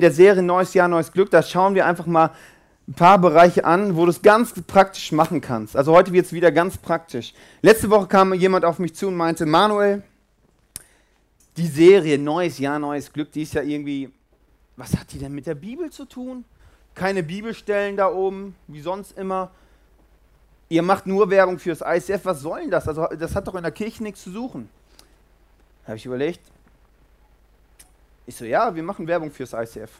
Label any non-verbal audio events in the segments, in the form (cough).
in der Serie Neues Jahr, neues Glück, da schauen wir einfach mal ein paar Bereiche an, wo du es ganz praktisch machen kannst. Also heute wird es wieder ganz praktisch. Letzte Woche kam jemand auf mich zu und meinte, Manuel, die Serie Neues Jahr, neues Glück, die ist ja irgendwie, was hat die denn mit der Bibel zu tun? Keine Bibelstellen da oben, wie sonst immer. Ihr macht nur Werbung fürs ICF, was soll denn das? Also das hat doch in der Kirche nichts zu suchen. Habe ich überlegt. Ich so, ja, wir machen Werbung fürs ICF.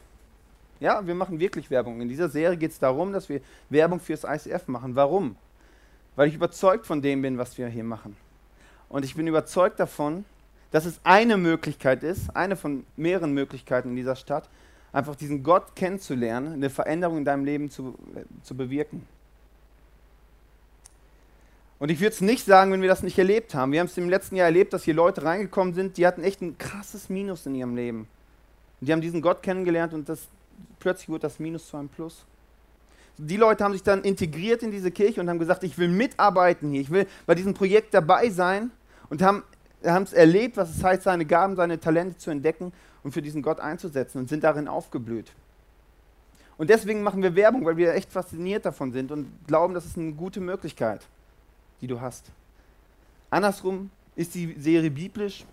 Ja, wir machen wirklich Werbung. In dieser Serie geht es darum, dass wir Werbung fürs ICF machen. Warum? Weil ich überzeugt von dem bin, was wir hier machen. Und ich bin überzeugt davon, dass es eine Möglichkeit ist, eine von mehreren Möglichkeiten in dieser Stadt, einfach diesen Gott kennenzulernen, eine Veränderung in deinem Leben zu, äh, zu bewirken. Und ich würde es nicht sagen, wenn wir das nicht erlebt haben. Wir haben es im letzten Jahr erlebt, dass hier Leute reingekommen sind, die hatten echt ein krasses Minus in ihrem Leben. Und die haben diesen Gott kennengelernt und das, plötzlich wurde das Minus zu einem Plus. Die Leute haben sich dann integriert in diese Kirche und haben gesagt, ich will mitarbeiten hier, ich will bei diesem Projekt dabei sein und haben es erlebt, was es heißt, seine Gaben, seine Talente zu entdecken und für diesen Gott einzusetzen und sind darin aufgeblüht. Und deswegen machen wir Werbung, weil wir echt fasziniert davon sind und glauben, das ist eine gute Möglichkeit die du hast. Andersrum, ist die Serie biblisch?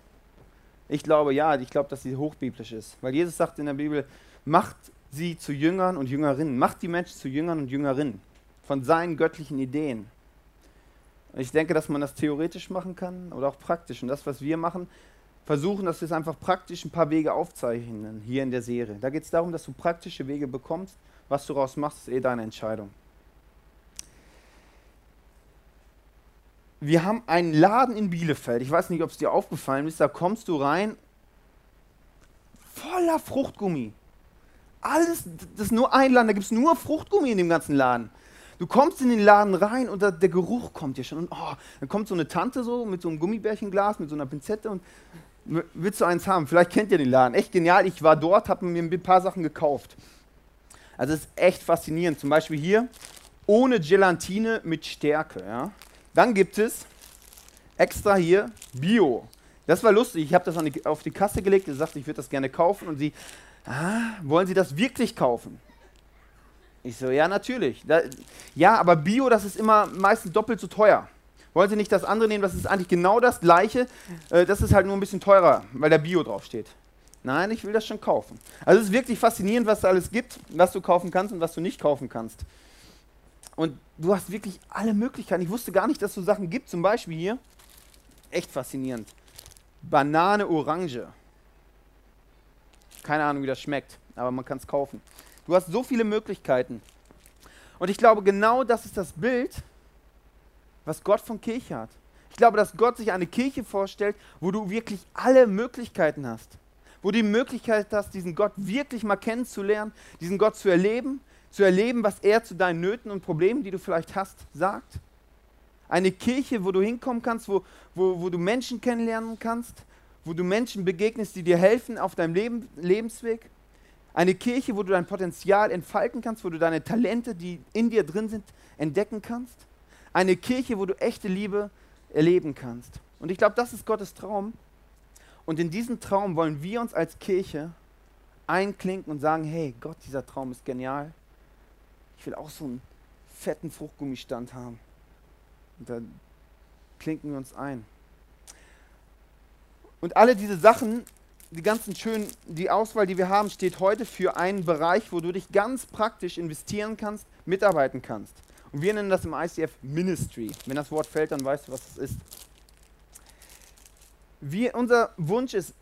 Ich glaube ja, ich glaube, dass sie hochbiblisch ist. Weil Jesus sagt in der Bibel, macht sie zu Jüngern und Jüngerinnen. Macht die Menschen zu Jüngern und Jüngerinnen. Von seinen göttlichen Ideen. Und ich denke, dass man das theoretisch machen kann oder auch praktisch. Und das, was wir machen, versuchen, dass wir es einfach praktisch ein paar Wege aufzeichnen hier in der Serie. Da geht es darum, dass du praktische Wege bekommst. Was du daraus machst, ist eh deine Entscheidung. Wir haben einen Laden in Bielefeld. Ich weiß nicht, ob es dir aufgefallen ist. Da kommst du rein, voller Fruchtgummi. Alles, das ist nur ein Laden, da gibt es nur Fruchtgummi in dem ganzen Laden. Du kommst in den Laden rein und da, der Geruch kommt dir schon. Und oh, dann kommt so eine Tante so mit so einem Gummibärchenglas, mit so einer Pinzette und willst du eins haben? Vielleicht kennt ihr den Laden. Echt genial. Ich war dort, habe mir ein paar Sachen gekauft. Also es ist echt faszinierend. Zum Beispiel hier ohne Gelatine mit Stärke. Ja? Dann gibt es extra hier Bio. Das war lustig. Ich habe das die, auf die Kasse gelegt, und gesagt, ich würde das gerne kaufen. Und sie, ah, wollen Sie das wirklich kaufen? Ich so, ja, natürlich. Da, ja, aber Bio, das ist immer meistens doppelt so teuer. Wollen Sie nicht das andere nehmen? Das ist eigentlich genau das gleiche. Äh, das ist halt nur ein bisschen teurer, weil der Bio draufsteht. Nein, ich will das schon kaufen. Also es ist wirklich faszinierend, was da alles gibt, was du kaufen kannst und was du nicht kaufen kannst. Und du hast wirklich alle Möglichkeiten. Ich wusste gar nicht, dass es so Sachen gibt. Zum Beispiel hier, echt faszinierend. Banane Orange. Keine Ahnung, wie das schmeckt, aber man kann es kaufen. Du hast so viele Möglichkeiten. Und ich glaube, genau das ist das Bild, was Gott von Kirche hat. Ich glaube, dass Gott sich eine Kirche vorstellt, wo du wirklich alle Möglichkeiten hast. Wo du die Möglichkeit hast, diesen Gott wirklich mal kennenzulernen, diesen Gott zu erleben, zu erleben, was er zu deinen Nöten und Problemen, die du vielleicht hast, sagt. Eine Kirche, wo du hinkommen kannst, wo, wo, wo du Menschen kennenlernen kannst, wo du Menschen begegnest, die dir helfen auf deinem Leben, Lebensweg. Eine Kirche, wo du dein Potenzial entfalten kannst, wo du deine Talente, die in dir drin sind, entdecken kannst. Eine Kirche, wo du echte Liebe erleben kannst. Und ich glaube, das ist Gottes Traum. Und in diesen Traum wollen wir uns als Kirche einklinken und sagen, hey, Gott, dieser Traum ist genial. Ich will auch so einen fetten Fruchtgummistand haben. Und dann klinken wir uns ein. Und alle diese Sachen, die ganzen schönen, die Auswahl, die wir haben, steht heute für einen Bereich, wo du dich ganz praktisch investieren kannst, mitarbeiten kannst. Und wir nennen das im ICF Ministry. Wenn das Wort fällt, dann weißt du, was es ist. Wir, unser Wunsch ist,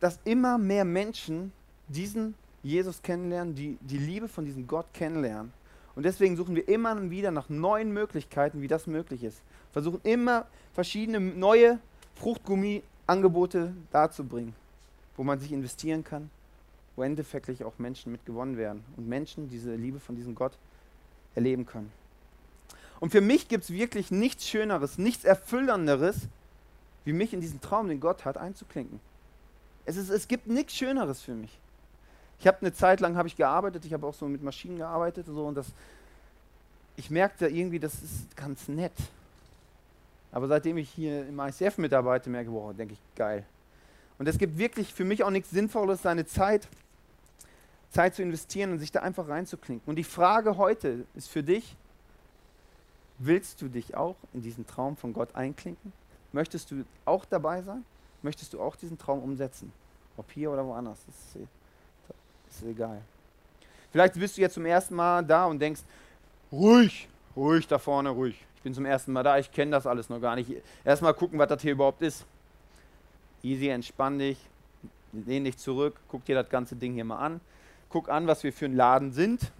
dass immer mehr Menschen diesen Jesus kennenlernen, die die Liebe von diesem Gott kennenlernen. Und deswegen suchen wir immer wieder nach neuen Möglichkeiten, wie das möglich ist. Versuchen immer verschiedene neue Fruchtgummi-Angebote darzubringen, wo man sich investieren kann, wo endeffektlich auch Menschen mit gewonnen werden und Menschen diese Liebe von diesem Gott erleben können. Und für mich gibt es wirklich nichts Schöneres, nichts Erfüllenderes, wie mich in diesen Traum, den Gott hat, einzuklinken. Es, ist, es gibt nichts Schöneres für mich. Ich habe eine Zeit lang habe ich gearbeitet, ich habe auch so mit Maschinen gearbeitet und so und das, ich merkte irgendwie, das ist ganz nett. Aber seitdem ich hier im ICF mitarbeite, merke ich, boah, denke ich, geil. Und es gibt wirklich für mich auch nichts Sinnvolles, seine Zeit Zeit zu investieren und sich da einfach reinzuklinken. Und die Frage heute ist für dich, willst du dich auch in diesen Traum von Gott einklinken? Möchtest du auch dabei sein? Möchtest du auch diesen Traum umsetzen? Ob hier oder woanders, das ist, ist egal. Vielleicht bist du jetzt zum ersten Mal da und denkst, ruhig, ruhig da vorne, ruhig. Ich bin zum ersten Mal da, ich kenne das alles noch gar nicht. Erstmal gucken, was das hier überhaupt ist. Easy, entspann dich, lehn dich zurück, guck dir das ganze Ding hier mal an. Guck an, was wir für ein Laden sind.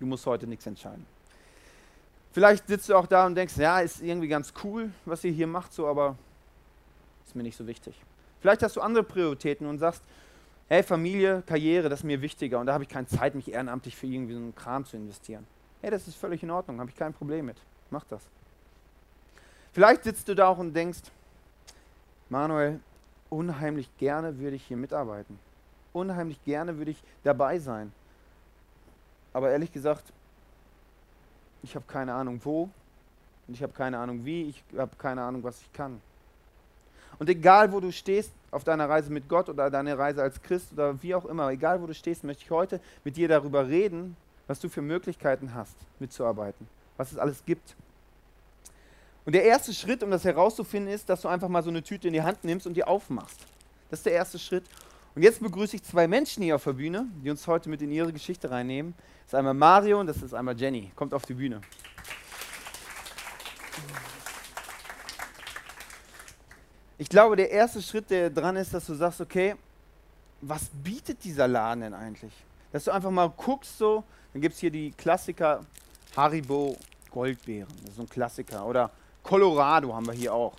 Du musst heute nichts entscheiden. Vielleicht sitzt du auch da und denkst, ja, ist irgendwie ganz cool, was ihr hier macht, so, aber ist mir nicht so wichtig. Vielleicht hast du andere Prioritäten und sagst, hey, Familie, Karriere, das ist mir wichtiger und da habe ich keine Zeit, mich ehrenamtlich für irgendwie so einen Kram zu investieren. Hey, das ist völlig in Ordnung, habe ich kein Problem mit. Mach das. Vielleicht sitzt du da auch und denkst, Manuel, unheimlich gerne würde ich hier mitarbeiten. Unheimlich gerne würde ich dabei sein. Aber ehrlich gesagt, ich habe keine Ahnung wo und ich habe keine Ahnung wie, ich habe keine Ahnung, was ich kann. Und egal, wo du stehst auf deiner Reise mit Gott oder deiner Reise als Christ oder wie auch immer, egal, wo du stehst, möchte ich heute mit dir darüber reden, was du für Möglichkeiten hast, mitzuarbeiten, was es alles gibt. Und der erste Schritt, um das herauszufinden, ist, dass du einfach mal so eine Tüte in die Hand nimmst und die aufmachst. Das ist der erste Schritt. Und jetzt begrüße ich zwei Menschen hier auf der Bühne, die uns heute mit in ihre Geschichte reinnehmen. Das ist einmal Mario und das ist einmal Jenny. Kommt auf die Bühne. Ich glaube, der erste Schritt, der dran ist, dass du sagst, okay, was bietet dieser Laden denn eigentlich? Dass du einfach mal guckst, so, dann gibt es hier die Klassiker Haribo Goldbeeren, das ist so ein Klassiker. Oder Colorado haben wir hier auch.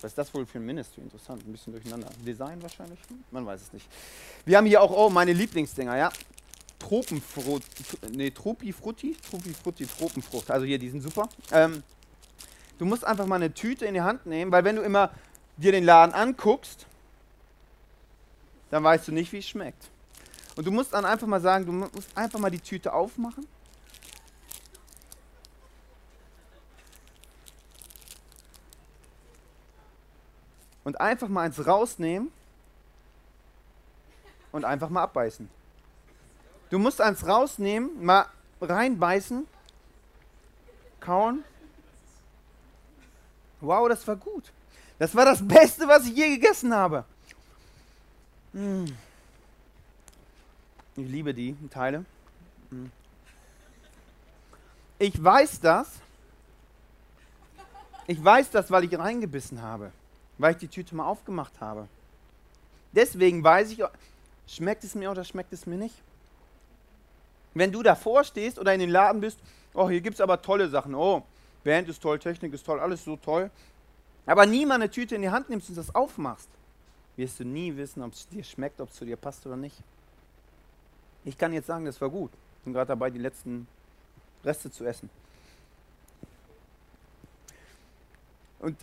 Was ist das wohl für ein Ministry? Interessant, ein bisschen durcheinander. Design wahrscheinlich? Man weiß es nicht. Wir haben hier auch, oh, meine Lieblingsdinger, ja. Tropenfrucht, nee, Tropi Frutti, Tropi Frutti, Tropenfrucht. Also hier, die sind super. Ähm, Du musst einfach mal eine Tüte in die Hand nehmen, weil wenn du immer dir den Laden anguckst, dann weißt du nicht, wie es schmeckt. Und du musst dann einfach mal sagen, du musst einfach mal die Tüte aufmachen. Und einfach mal eins rausnehmen und einfach mal abbeißen. Du musst eins rausnehmen, mal reinbeißen, kauen Wow, das war gut. Das war das Beste, was ich je gegessen habe. Mm. Ich liebe die Teile. Mm. Ich weiß das. Ich weiß das, weil ich reingebissen habe. Weil ich die Tüte mal aufgemacht habe. Deswegen weiß ich, schmeckt es mir oder schmeckt es mir nicht. Wenn du davor stehst oder in den Laden bist, oh, hier gibt es aber tolle Sachen. Oh, Band ist toll, Technik ist toll, alles so toll. Aber nie mal eine Tüte in die Hand nimmst und das aufmachst, wirst du nie wissen, ob es dir schmeckt, ob es zu dir passt oder nicht. Ich kann jetzt sagen, das war gut. Ich bin gerade dabei, die letzten Reste zu essen. Und,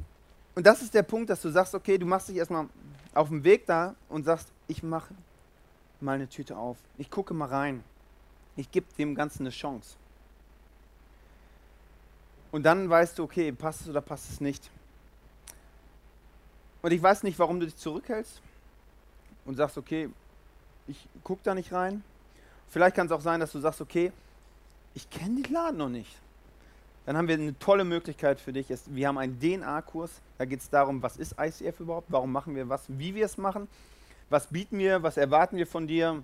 und das ist der Punkt, dass du sagst, okay, du machst dich erstmal auf den Weg da und sagst, ich mache mal eine Tüte auf. Ich gucke mal rein. Ich gebe dem Ganzen eine Chance. Und dann weißt du, okay, passt es oder passt es nicht. Und ich weiß nicht, warum du dich zurückhältst und sagst, okay, ich gucke da nicht rein. Vielleicht kann es auch sein, dass du sagst, okay, ich kenne den Laden noch nicht. Dann haben wir eine tolle Möglichkeit für dich. Wir haben einen DNA-Kurs. Da geht es darum, was ist ICF überhaupt, warum machen wir was, wie wir es machen, was bieten wir, was erwarten wir von dir.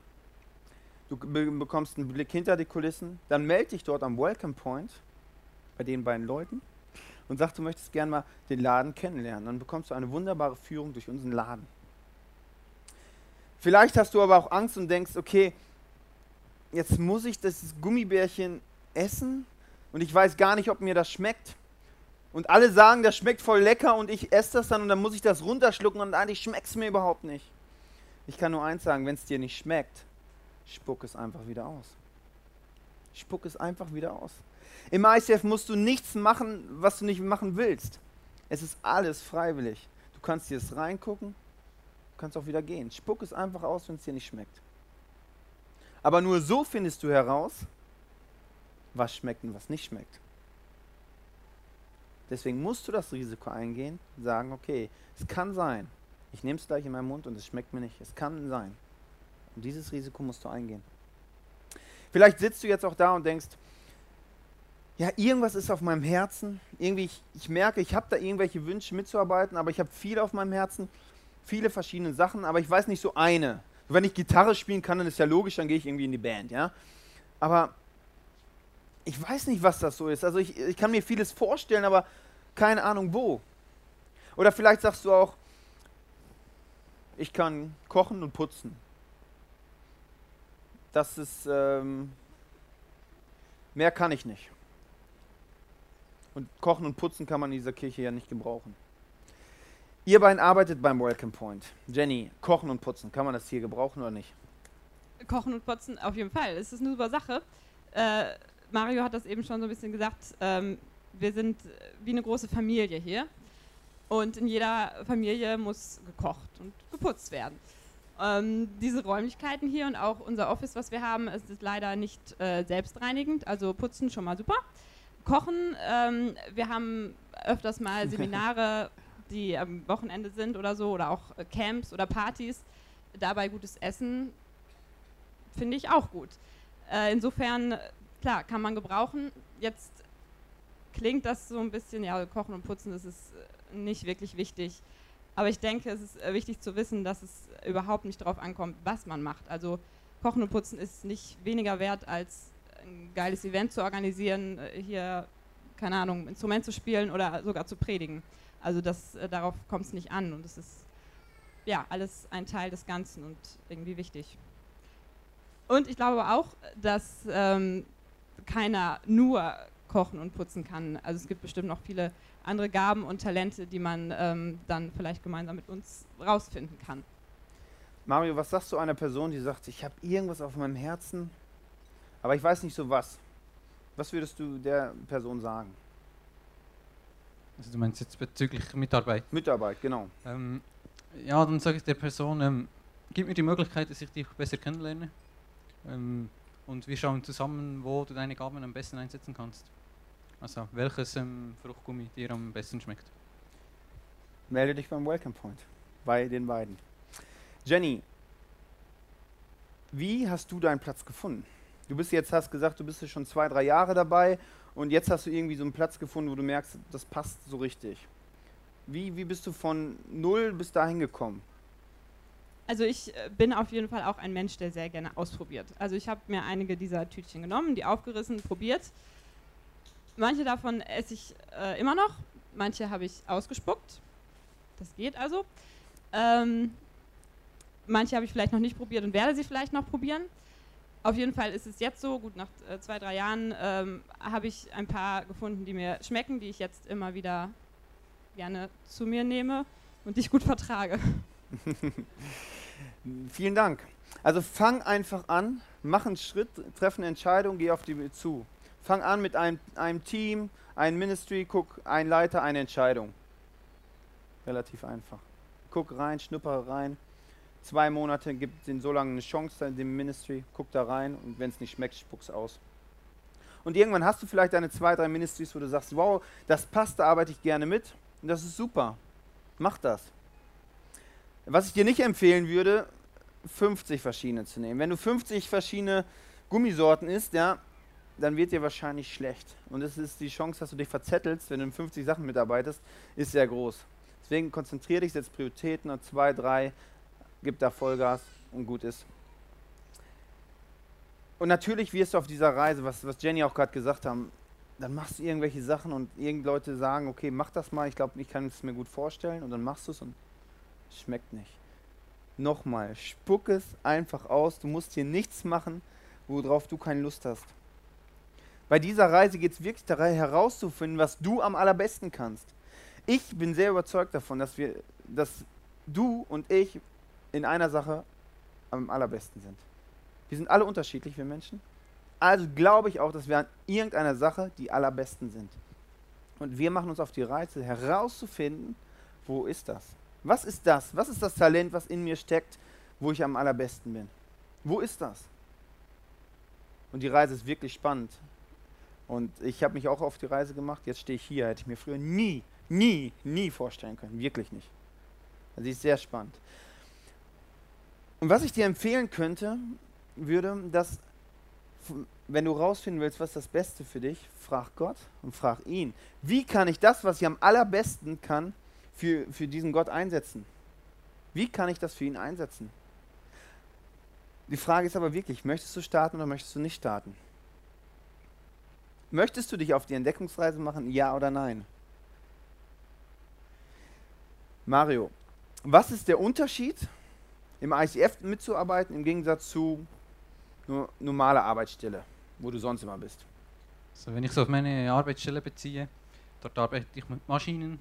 Du bekommst einen Blick hinter die Kulissen. Dann melde dich dort am Welcome Point bei den beiden Leuten und sag, du möchtest gerne mal den Laden kennenlernen. Dann bekommst du eine wunderbare Führung durch unseren Laden. Vielleicht hast du aber auch Angst und denkst, okay, jetzt muss ich das Gummibärchen essen und ich weiß gar nicht, ob mir das schmeckt. Und alle sagen, das schmeckt voll lecker und ich esse das dann und dann muss ich das runterschlucken und eigentlich schmeckt es mir überhaupt nicht. Ich kann nur eins sagen, wenn es dir nicht schmeckt, spuck es einfach wieder aus. Spuck es einfach wieder aus. Im ICF musst du nichts machen, was du nicht machen willst. Es ist alles freiwillig. Du kannst jetzt reingucken, du kannst auch wieder gehen. Spuck es einfach aus, wenn es dir nicht schmeckt. Aber nur so findest du heraus, was schmeckt und was nicht schmeckt. Deswegen musst du das Risiko eingehen, sagen, okay, es kann sein, ich nehme es gleich in meinen Mund und es schmeckt mir nicht. Es kann sein. Und dieses Risiko musst du eingehen. Vielleicht sitzt du jetzt auch da und denkst, ja, irgendwas ist auf meinem Herzen. Irgendwie, ich, ich merke, ich habe da irgendwelche Wünsche mitzuarbeiten, aber ich habe viel auf meinem Herzen, viele verschiedene Sachen, aber ich weiß nicht so eine. Wenn ich Gitarre spielen kann, dann ist ja logisch, dann gehe ich irgendwie in die Band, ja. Aber ich weiß nicht, was das so ist. Also ich, ich kann mir vieles vorstellen, aber keine Ahnung wo. Oder vielleicht sagst du auch, ich kann kochen und putzen. Das ist, ähm, mehr kann ich nicht. Und kochen und putzen kann man in dieser Kirche ja nicht gebrauchen. Ihr beiden arbeitet beim Welcome Point. Jenny, kochen und putzen, kann man das hier gebrauchen oder nicht? Kochen und putzen auf jeden Fall. Es ist eine super Sache. Äh, Mario hat das eben schon so ein bisschen gesagt. Ähm, wir sind wie eine große Familie hier. Und in jeder Familie muss gekocht und geputzt werden. Ähm, diese Räumlichkeiten hier und auch unser Office, was wir haben, ist leider nicht äh, selbstreinigend. Also putzen schon mal super. Kochen, ähm, wir haben öfters mal (laughs) Seminare, die am Wochenende sind oder so, oder auch äh, Camps oder Partys. Dabei gutes Essen finde ich auch gut. Äh, insofern, klar, kann man gebrauchen. Jetzt klingt das so ein bisschen, ja, Kochen und Putzen, das ist äh, nicht wirklich wichtig. Aber ich denke, es ist äh, wichtig zu wissen, dass es überhaupt nicht darauf ankommt, was man macht. Also Kochen und Putzen ist nicht weniger wert, als ein geiles Event zu organisieren, äh, hier, keine Ahnung, Instrument zu spielen oder sogar zu predigen. Also das, äh, darauf kommt es nicht an und es ist ja alles ein Teil des Ganzen und irgendwie wichtig. Und ich glaube auch, dass ähm, keiner nur kochen und putzen kann. Also es gibt bestimmt noch viele andere Gaben und Talente, die man ähm, dann vielleicht gemeinsam mit uns rausfinden kann. Mario, was sagst du einer Person, die sagt, ich habe irgendwas auf meinem Herzen, aber ich weiß nicht so was? Was würdest du der Person sagen? Also du meinst jetzt bezüglich Mitarbeit? Mitarbeit, genau. Ähm, ja, dann sage ich der Person, ähm, gib mir die Möglichkeit, dass ich dich besser kennenlerne. Ähm, und wir schauen zusammen, wo du deine Gaben am besten einsetzen kannst. Also welches ähm, Fruchtgummi dir am besten schmeckt. Melde dich beim Welcome Point bei den beiden. Jenny, wie hast du deinen Platz gefunden? Du bist jetzt, hast gesagt, du bist schon zwei, drei Jahre dabei und jetzt hast du irgendwie so einen Platz gefunden, wo du merkst, das passt so richtig. Wie, wie bist du von null bis dahin gekommen? Also ich äh, bin auf jeden Fall auch ein Mensch, der sehr gerne ausprobiert. Also ich habe mir einige dieser Tütchen genommen, die aufgerissen, probiert Manche davon esse ich äh, immer noch, manche habe ich ausgespuckt. Das geht also. Ähm, manche habe ich vielleicht noch nicht probiert und werde sie vielleicht noch probieren. Auf jeden Fall ist es jetzt so, gut, nach äh, zwei, drei Jahren ähm, habe ich ein paar gefunden, die mir schmecken, die ich jetzt immer wieder gerne zu mir nehme und die ich gut vertrage. (laughs) Vielen Dank. Also fang einfach an, mach einen Schritt, treff eine Entscheidung, geh auf die zu. Fang an mit einem, einem Team, einem Ministry, guck, ein Leiter, eine Entscheidung. Relativ einfach. Guck rein, schnupper rein. Zwei Monate gibt ihnen so lange eine Chance in dem Ministry, guck da rein und wenn es nicht schmeckt, spuck's aus. Und irgendwann hast du vielleicht deine zwei, drei Ministries, wo du sagst, wow, das passt, da arbeite ich gerne mit. Und das ist super. Mach das. Was ich dir nicht empfehlen würde, 50 verschiedene zu nehmen. Wenn du 50 verschiedene Gummisorten isst, ja, dann wird dir wahrscheinlich schlecht. Und es ist die Chance, dass du dich verzettelst, wenn du in 50 Sachen mitarbeitest, ist sehr groß. Deswegen konzentriere dich, setz Prioritäten und zwei, drei, gib da Vollgas und gut ist. Und natürlich wirst du auf dieser Reise, was, was Jenny auch gerade gesagt haben, dann machst du irgendwelche Sachen und irgendeine Leute sagen, okay, mach das mal, ich glaube, ich kann es mir gut vorstellen und dann machst du es und es schmeckt nicht. Nochmal, spuck es einfach aus, du musst hier nichts machen, worauf du keine Lust hast. Bei dieser Reise geht es wirklich darum, herauszufinden, was du am allerbesten kannst. Ich bin sehr überzeugt davon, dass, wir, dass du und ich in einer Sache am allerbesten sind. Wir sind alle unterschiedlich, wir Menschen. Also glaube ich auch, dass wir an irgendeiner Sache die allerbesten sind. Und wir machen uns auf die Reise herauszufinden, wo ist das? Was ist das? Was ist das Talent, was in mir steckt, wo ich am allerbesten bin? Wo ist das? Und die Reise ist wirklich spannend. Und ich habe mich auch auf die Reise gemacht. Jetzt stehe ich hier. Hätte ich mir früher nie, nie, nie vorstellen können. Wirklich nicht. Also sie ist sehr spannend. Und was ich dir empfehlen könnte, würde, dass, wenn du rausfinden willst, was das Beste für dich, frag Gott und frag ihn. Wie kann ich das, was ich am allerbesten kann, für, für diesen Gott einsetzen? Wie kann ich das für ihn einsetzen? Die Frage ist aber wirklich, möchtest du starten oder möchtest du nicht starten? Möchtest du dich auf die Entdeckungsreise machen, ja oder nein? Mario, was ist der Unterschied, im ICF mitzuarbeiten im Gegensatz zu nur normaler Arbeitsstelle, wo du sonst immer bist? Also wenn ich so auf meine Arbeitsstelle beziehe, dort arbeite ich mit Maschinen.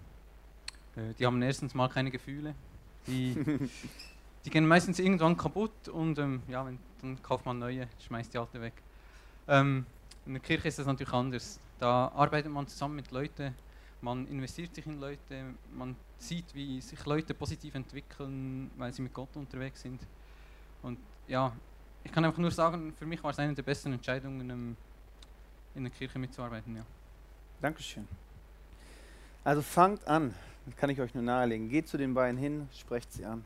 Äh, die haben erstens mal keine Gefühle. Die, (laughs) die gehen meistens irgendwann kaputt und ähm, ja, wenn, dann kauft man neue, schmeißt die alte weg. Ähm, in der Kirche ist das natürlich anders. Da arbeitet man zusammen mit Leuten, man investiert sich in Leute, man sieht, wie sich Leute positiv entwickeln, weil sie mit Gott unterwegs sind. Und ja, ich kann einfach nur sagen, für mich war es eine der besten Entscheidungen, ähm, in der Kirche mitzuarbeiten. Ja. Dankeschön. Also fangt an, das kann ich euch nur nahelegen. Geht zu den beiden hin, sprecht sie an.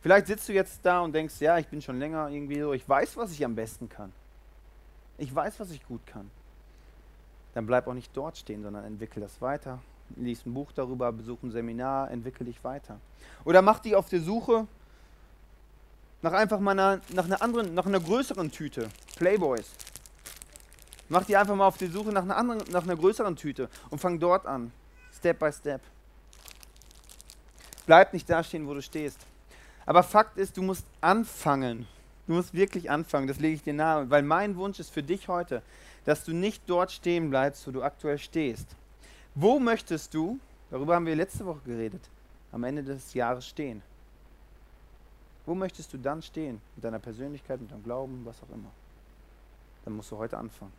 Vielleicht sitzt du jetzt da und denkst, ja, ich bin schon länger irgendwie so, ich weiß, was ich am besten kann. Ich weiß, was ich gut kann. Dann bleib auch nicht dort stehen, sondern entwickel das weiter. Lies ein Buch darüber, besuch ein Seminar, entwickel dich weiter. Oder mach dich auf der Suche nach einfach mal einer, nach einer anderen, nach einer größeren Tüte. Playboys. Mach die einfach mal auf die Suche nach einer anderen, nach einer größeren Tüte und fang dort an. Step by step. Bleib nicht da stehen, wo du stehst. Aber Fakt ist, du musst anfangen. Du musst wirklich anfangen, das lege ich dir nahe. Weil mein Wunsch ist für dich heute, dass du nicht dort stehen bleibst, wo du aktuell stehst. Wo möchtest du, darüber haben wir letzte Woche geredet, am Ende des Jahres stehen? Wo möchtest du dann stehen? Mit deiner Persönlichkeit, mit deinem Glauben, was auch immer. Dann musst du heute anfangen.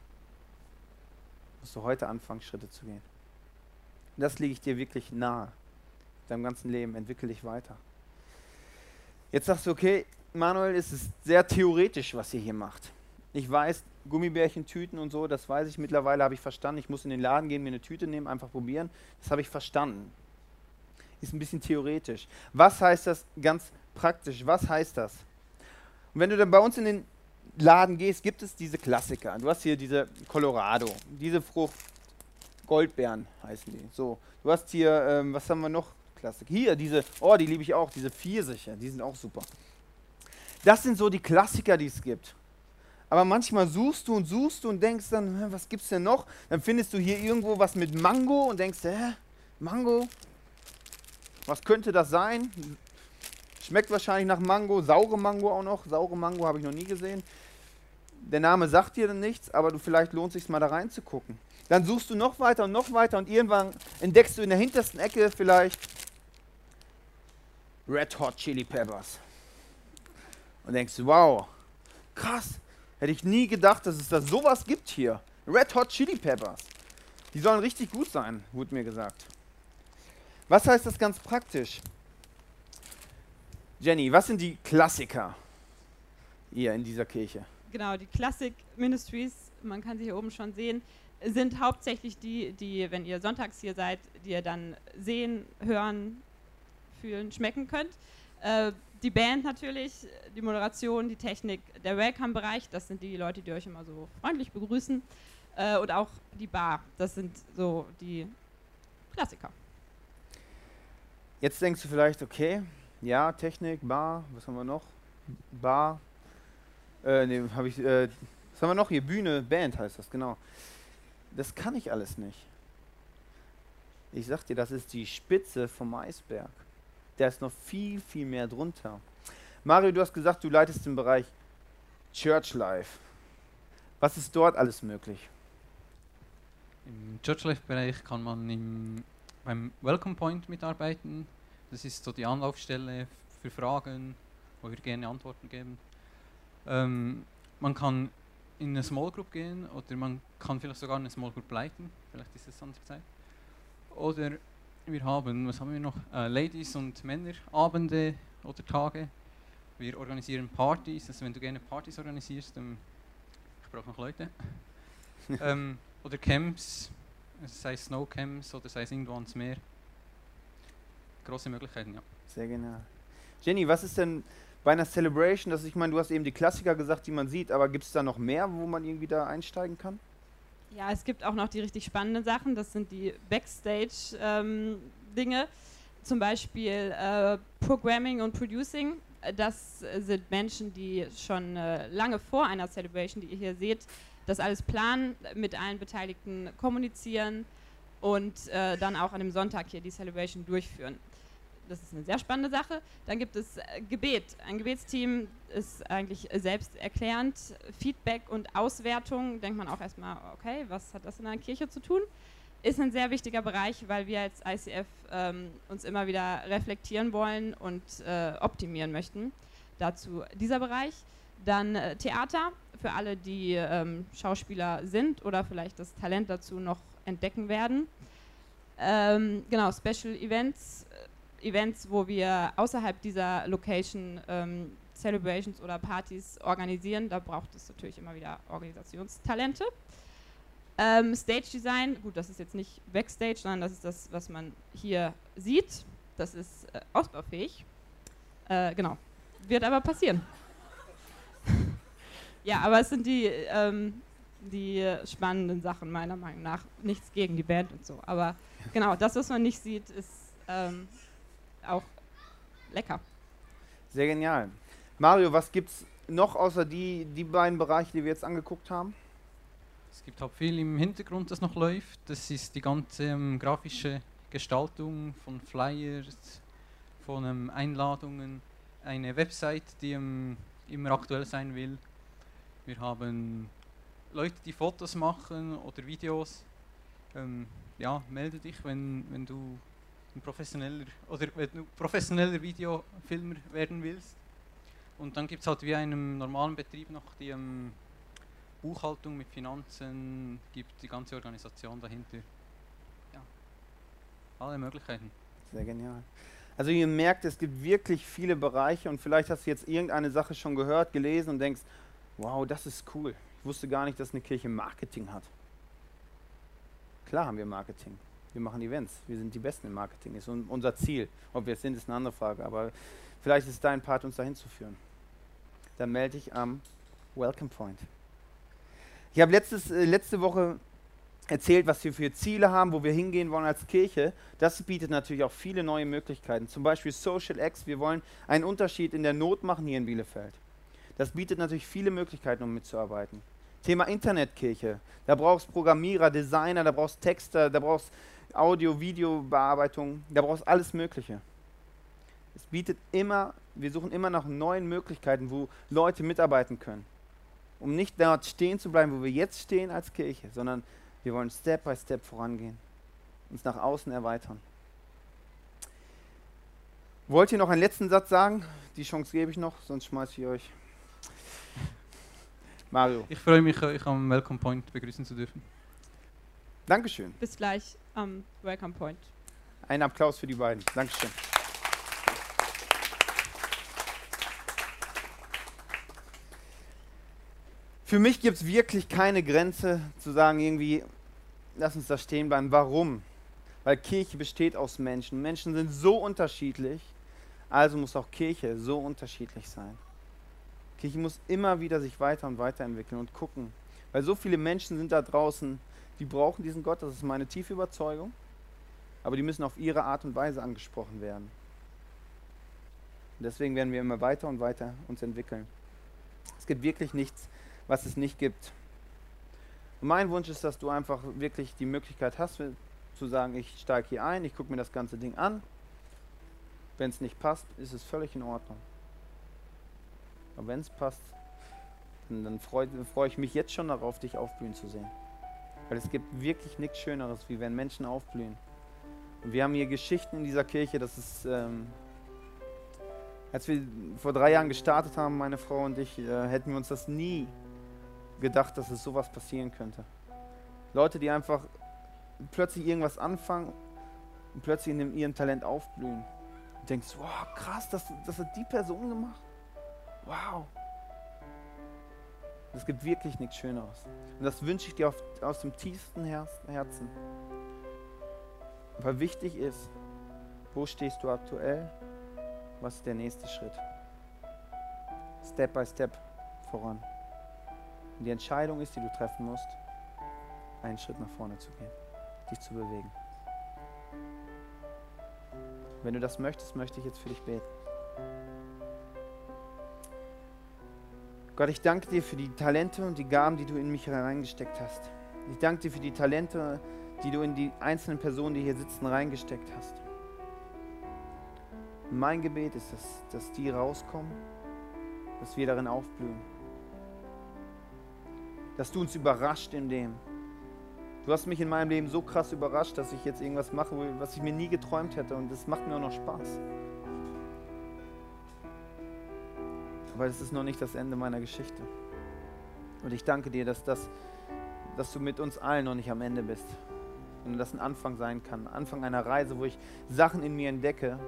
Musst du heute anfangen, Schritte zu gehen. Das lege ich dir wirklich nahe. Deinem ganzen Leben, entwickel dich weiter. Jetzt sagst du, okay, Manuel, es ist sehr theoretisch, was ihr hier macht. Ich weiß, Gummibärchen, Tüten und so, das weiß ich mittlerweile, habe ich verstanden. Ich muss in den Laden gehen, mir eine Tüte nehmen, einfach probieren. Das habe ich verstanden. Ist ein bisschen theoretisch. Was heißt das ganz praktisch? Was heißt das? Und wenn du dann bei uns in den Laden gehst, gibt es diese Klassiker. Du hast hier diese Colorado, diese Frucht, Goldbeeren heißen die. So, du hast hier, ähm, was haben wir noch? Klassik. Hier, diese, oh, die liebe ich auch, diese Pfirsiche, die sind auch super. Das sind so die Klassiker, die es gibt. Aber manchmal suchst du und suchst du und denkst dann, was gibt's denn noch? Dann findest du hier irgendwo was mit Mango und denkst, hä, Mango? Was könnte das sein? Schmeckt wahrscheinlich nach Mango, saure Mango auch noch. Saure Mango habe ich noch nie gesehen. Der Name sagt dir dann nichts, aber du vielleicht lohnt sich mal da reinzugucken. Dann suchst du noch weiter und noch weiter und irgendwann entdeckst du in der hintersten Ecke vielleicht Red Hot Chili Peppers. Und denkst, wow, krass, hätte ich nie gedacht, dass es da sowas gibt hier. Red Hot Chili Peppers. Die sollen richtig gut sein, wurde mir gesagt. Was heißt das ganz praktisch? Jenny, was sind die Klassiker hier in dieser Kirche? Genau, die Classic Ministries, man kann sie hier oben schon sehen, sind hauptsächlich die, die, wenn ihr sonntags hier seid, die ihr dann sehen, hören, fühlen, schmecken könnt. Äh, die Band natürlich, die Moderation, die Technik, der Welcome-Bereich, das sind die Leute, die euch immer so freundlich begrüßen. Äh, und auch die Bar, das sind so die Klassiker. Jetzt denkst du vielleicht, okay, ja, Technik, Bar, was haben wir noch? Bar, äh, nee, habe ich, äh, was haben wir noch hier? Bühne, Band heißt das, genau. Das kann ich alles nicht. Ich sag dir, das ist die Spitze vom Eisberg. Da ist noch viel, viel mehr drunter. Mario, du hast gesagt, du leitest den Bereich Church Life. Was ist dort alles möglich? Im Church Life Bereich kann man im, beim Welcome Point mitarbeiten. Das ist so die Anlaufstelle für Fragen, wo wir gerne Antworten geben. Ähm, man kann in eine Small Group gehen oder man kann vielleicht sogar eine Small Group leiten. Vielleicht ist es an der Zeit. Oder wir haben, was haben wir noch? Äh, Ladies- und Männerabende oder Tage. Wir organisieren Partys. Also wenn du gerne Partys organisierst, ähm, ich brauche noch Leute. (laughs) ähm, oder Camps, sei es Snowcamps oder sei es irgendwo ans Meer. Große Möglichkeiten, ja. Sehr genial. Jenny, was ist denn bei einer Celebration, dass ich meine, du hast eben die Klassiker gesagt, die man sieht, aber gibt es da noch mehr, wo man irgendwie da einsteigen kann? Ja, es gibt auch noch die richtig spannenden Sachen. Das sind die Backstage-Dinge, ähm, zum Beispiel äh, Programming und Producing. Das sind Menschen, die schon äh, lange vor einer Celebration, die ihr hier seht, das alles planen, mit allen Beteiligten kommunizieren und äh, dann auch an dem Sonntag hier die Celebration durchführen das ist eine sehr spannende Sache. Dann gibt es äh, Gebet. Ein Gebetsteam ist eigentlich selbsterklärend. Feedback und Auswertung, denkt man auch erstmal, okay, was hat das in einer Kirche zu tun? Ist ein sehr wichtiger Bereich, weil wir als ICF ähm, uns immer wieder reflektieren wollen und äh, optimieren möchten. Dazu dieser Bereich. Dann äh, Theater, für alle, die ähm, Schauspieler sind oder vielleicht das Talent dazu noch entdecken werden. Ähm, genau, Special Events, Events, wo wir außerhalb dieser Location ähm, Celebrations oder Partys organisieren. Da braucht es natürlich immer wieder Organisationstalente. Ähm, Stage Design, gut, das ist jetzt nicht Backstage, sondern das ist das, was man hier sieht. Das ist äh, ausbaufähig. Äh, genau. Wird aber passieren. (laughs) ja, aber es sind die, ähm, die spannenden Sachen meiner Meinung nach. Nichts gegen die Band und so. Aber genau, das, was man nicht sieht, ist ähm, auch lecker. Sehr genial. Mario, was gibt es noch außer die, die beiden Bereiche, die wir jetzt angeguckt haben? Es gibt halt viel im Hintergrund, das noch läuft. Das ist die ganze ähm, grafische Gestaltung von Flyers, von ähm, Einladungen, eine Website, die ähm, immer aktuell sein will. Wir haben Leute, die Fotos machen oder Videos. Ähm, ja, melde dich, wenn, wenn du ein professioneller oder wenn du professioneller Videofilmer werden willst. Und dann gibt es halt wie einem normalen Betrieb noch die ähm, Buchhaltung mit Finanzen, gibt die ganze Organisation dahinter. Ja, alle Möglichkeiten. Sehr genial. Also ihr merkt, es gibt wirklich viele Bereiche und vielleicht hast du jetzt irgendeine Sache schon gehört, gelesen und denkst, wow, das ist cool. Ich wusste gar nicht, dass eine Kirche Marketing hat. Klar haben wir Marketing wir machen Events. Wir sind die Besten im Marketing. Ist unser Ziel. Ob wir es sind, ist eine andere Frage. Aber vielleicht ist dein Part, uns dahin zu führen. Dann melde dich am Welcome Point. Ich habe äh, letzte Woche erzählt, was wir für Ziele haben, wo wir hingehen wollen als Kirche. Das bietet natürlich auch viele neue Möglichkeiten. Zum Beispiel Social X. Wir wollen einen Unterschied in der Not machen hier in Bielefeld. Das bietet natürlich viele Möglichkeiten, um mitzuarbeiten. Thema Internetkirche. Da brauchst Programmierer, Designer, da brauchst Texter, da brauchst Audio, Videobearbeitung, da brauchst du alles Mögliche. Es bietet immer, wir suchen immer nach neuen Möglichkeiten, wo Leute mitarbeiten können. Um nicht dort stehen zu bleiben, wo wir jetzt stehen als Kirche, sondern wir wollen Step by Step vorangehen, uns nach außen erweitern. Wollt ihr noch einen letzten Satz sagen? Die Chance gebe ich noch, sonst schmeiße ich euch. (laughs) Mario. Ich freue mich, euch am Welcome Point begrüßen zu dürfen. Dankeschön. Bis gleich am Welcome Point. Ein Applaus für die beiden. Dankeschön. Für mich gibt es wirklich keine Grenze zu sagen, irgendwie, lass uns da stehen bleiben. Warum? Weil Kirche besteht aus Menschen. Menschen sind so unterschiedlich, also muss auch Kirche so unterschiedlich sein. Kirche muss immer wieder sich weiter und weiterentwickeln und gucken. Weil so viele Menschen sind da draußen, die brauchen diesen Gott, das ist meine tiefe Überzeugung, aber die müssen auf ihre Art und Weise angesprochen werden. Und deswegen werden wir immer weiter und weiter uns entwickeln. Es gibt wirklich nichts, was es nicht gibt. Und mein Wunsch ist, dass du einfach wirklich die Möglichkeit hast, zu sagen, ich steige hier ein, ich gucke mir das ganze Ding an. Wenn es nicht passt, ist es völlig in Ordnung. Aber wenn es passt, dann, freue freu ich mich jetzt schon darauf, dich aufblühen zu sehen. Weil es gibt wirklich nichts Schöneres, wie wenn Menschen aufblühen. Und wir haben hier Geschichten in dieser Kirche, das ist, ähm, als wir vor drei Jahren gestartet haben, meine Frau und ich, äh, hätten wir uns das nie gedacht, dass es sowas passieren könnte. Leute, die einfach plötzlich irgendwas anfangen und plötzlich in ihrem Talent aufblühen. Du denkst, wow, krass, das, das hat die Person gemacht. Wow. Es gibt wirklich nichts Schöneres. Und das wünsche ich dir auf, aus dem tiefsten Herzen. Aber wichtig ist, wo stehst du aktuell? Was ist der nächste Schritt? Step by Step voran. Und die Entscheidung ist, die du treffen musst, einen Schritt nach vorne zu gehen, dich zu bewegen. Wenn du das möchtest, möchte ich jetzt für dich beten. Gott, ich danke dir für die Talente und die Gaben, die du in mich hereingesteckt hast. Ich danke dir für die Talente, die du in die einzelnen Personen, die hier sitzen, reingesteckt hast. Mein Gebet ist, dass, dass die rauskommen, dass wir darin aufblühen. Dass du uns überrascht in dem. Du hast mich in meinem Leben so krass überrascht, dass ich jetzt irgendwas mache, was ich mir nie geträumt hätte. Und das macht mir auch noch Spaß. Aber das ist noch nicht das Ende meiner Geschichte. Und ich danke dir, dass, das, dass du mit uns allen noch nicht am Ende bist. Und das ein Anfang sein kann. Anfang einer Reise, wo ich Sachen in mir entdecke,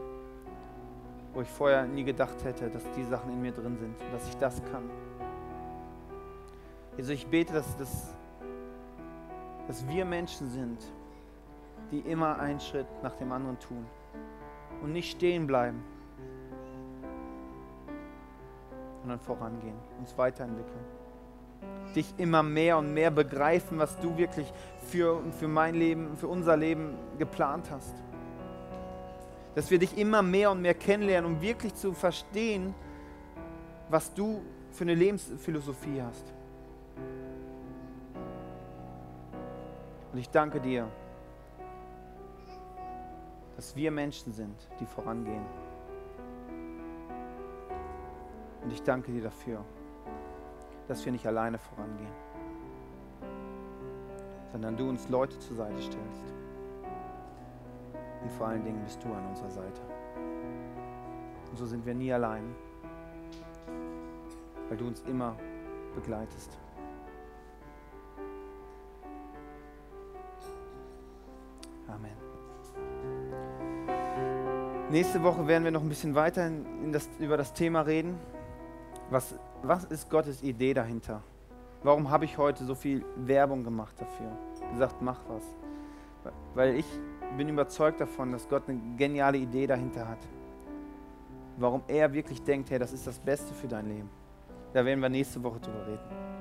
wo ich vorher nie gedacht hätte, dass die Sachen in mir drin sind und dass ich das kann. Also ich bete, dass, dass, dass wir Menschen sind, die immer einen Schritt nach dem anderen tun und nicht stehen bleiben, sondern vorangehen, uns weiterentwickeln. Dich immer mehr und mehr begreifen, was du wirklich für, für mein Leben, für unser Leben geplant hast. Dass wir dich immer mehr und mehr kennenlernen, um wirklich zu verstehen, was du für eine Lebensphilosophie hast. Und ich danke dir, dass wir Menschen sind, die vorangehen. Und ich danke dir dafür, dass wir nicht alleine vorangehen, sondern du uns Leute zur Seite stellst. Und vor allen Dingen bist du an unserer Seite. Und so sind wir nie allein, weil du uns immer begleitest. Amen. Nächste Woche werden wir noch ein bisschen weiter in das, über das Thema reden. Was, was ist Gottes Idee dahinter? Warum habe ich heute so viel Werbung gemacht dafür? Gesagt, mach was. Weil ich bin überzeugt davon, dass Gott eine geniale Idee dahinter hat. Warum er wirklich denkt, hey, das ist das Beste für dein Leben. Da werden wir nächste Woche drüber reden.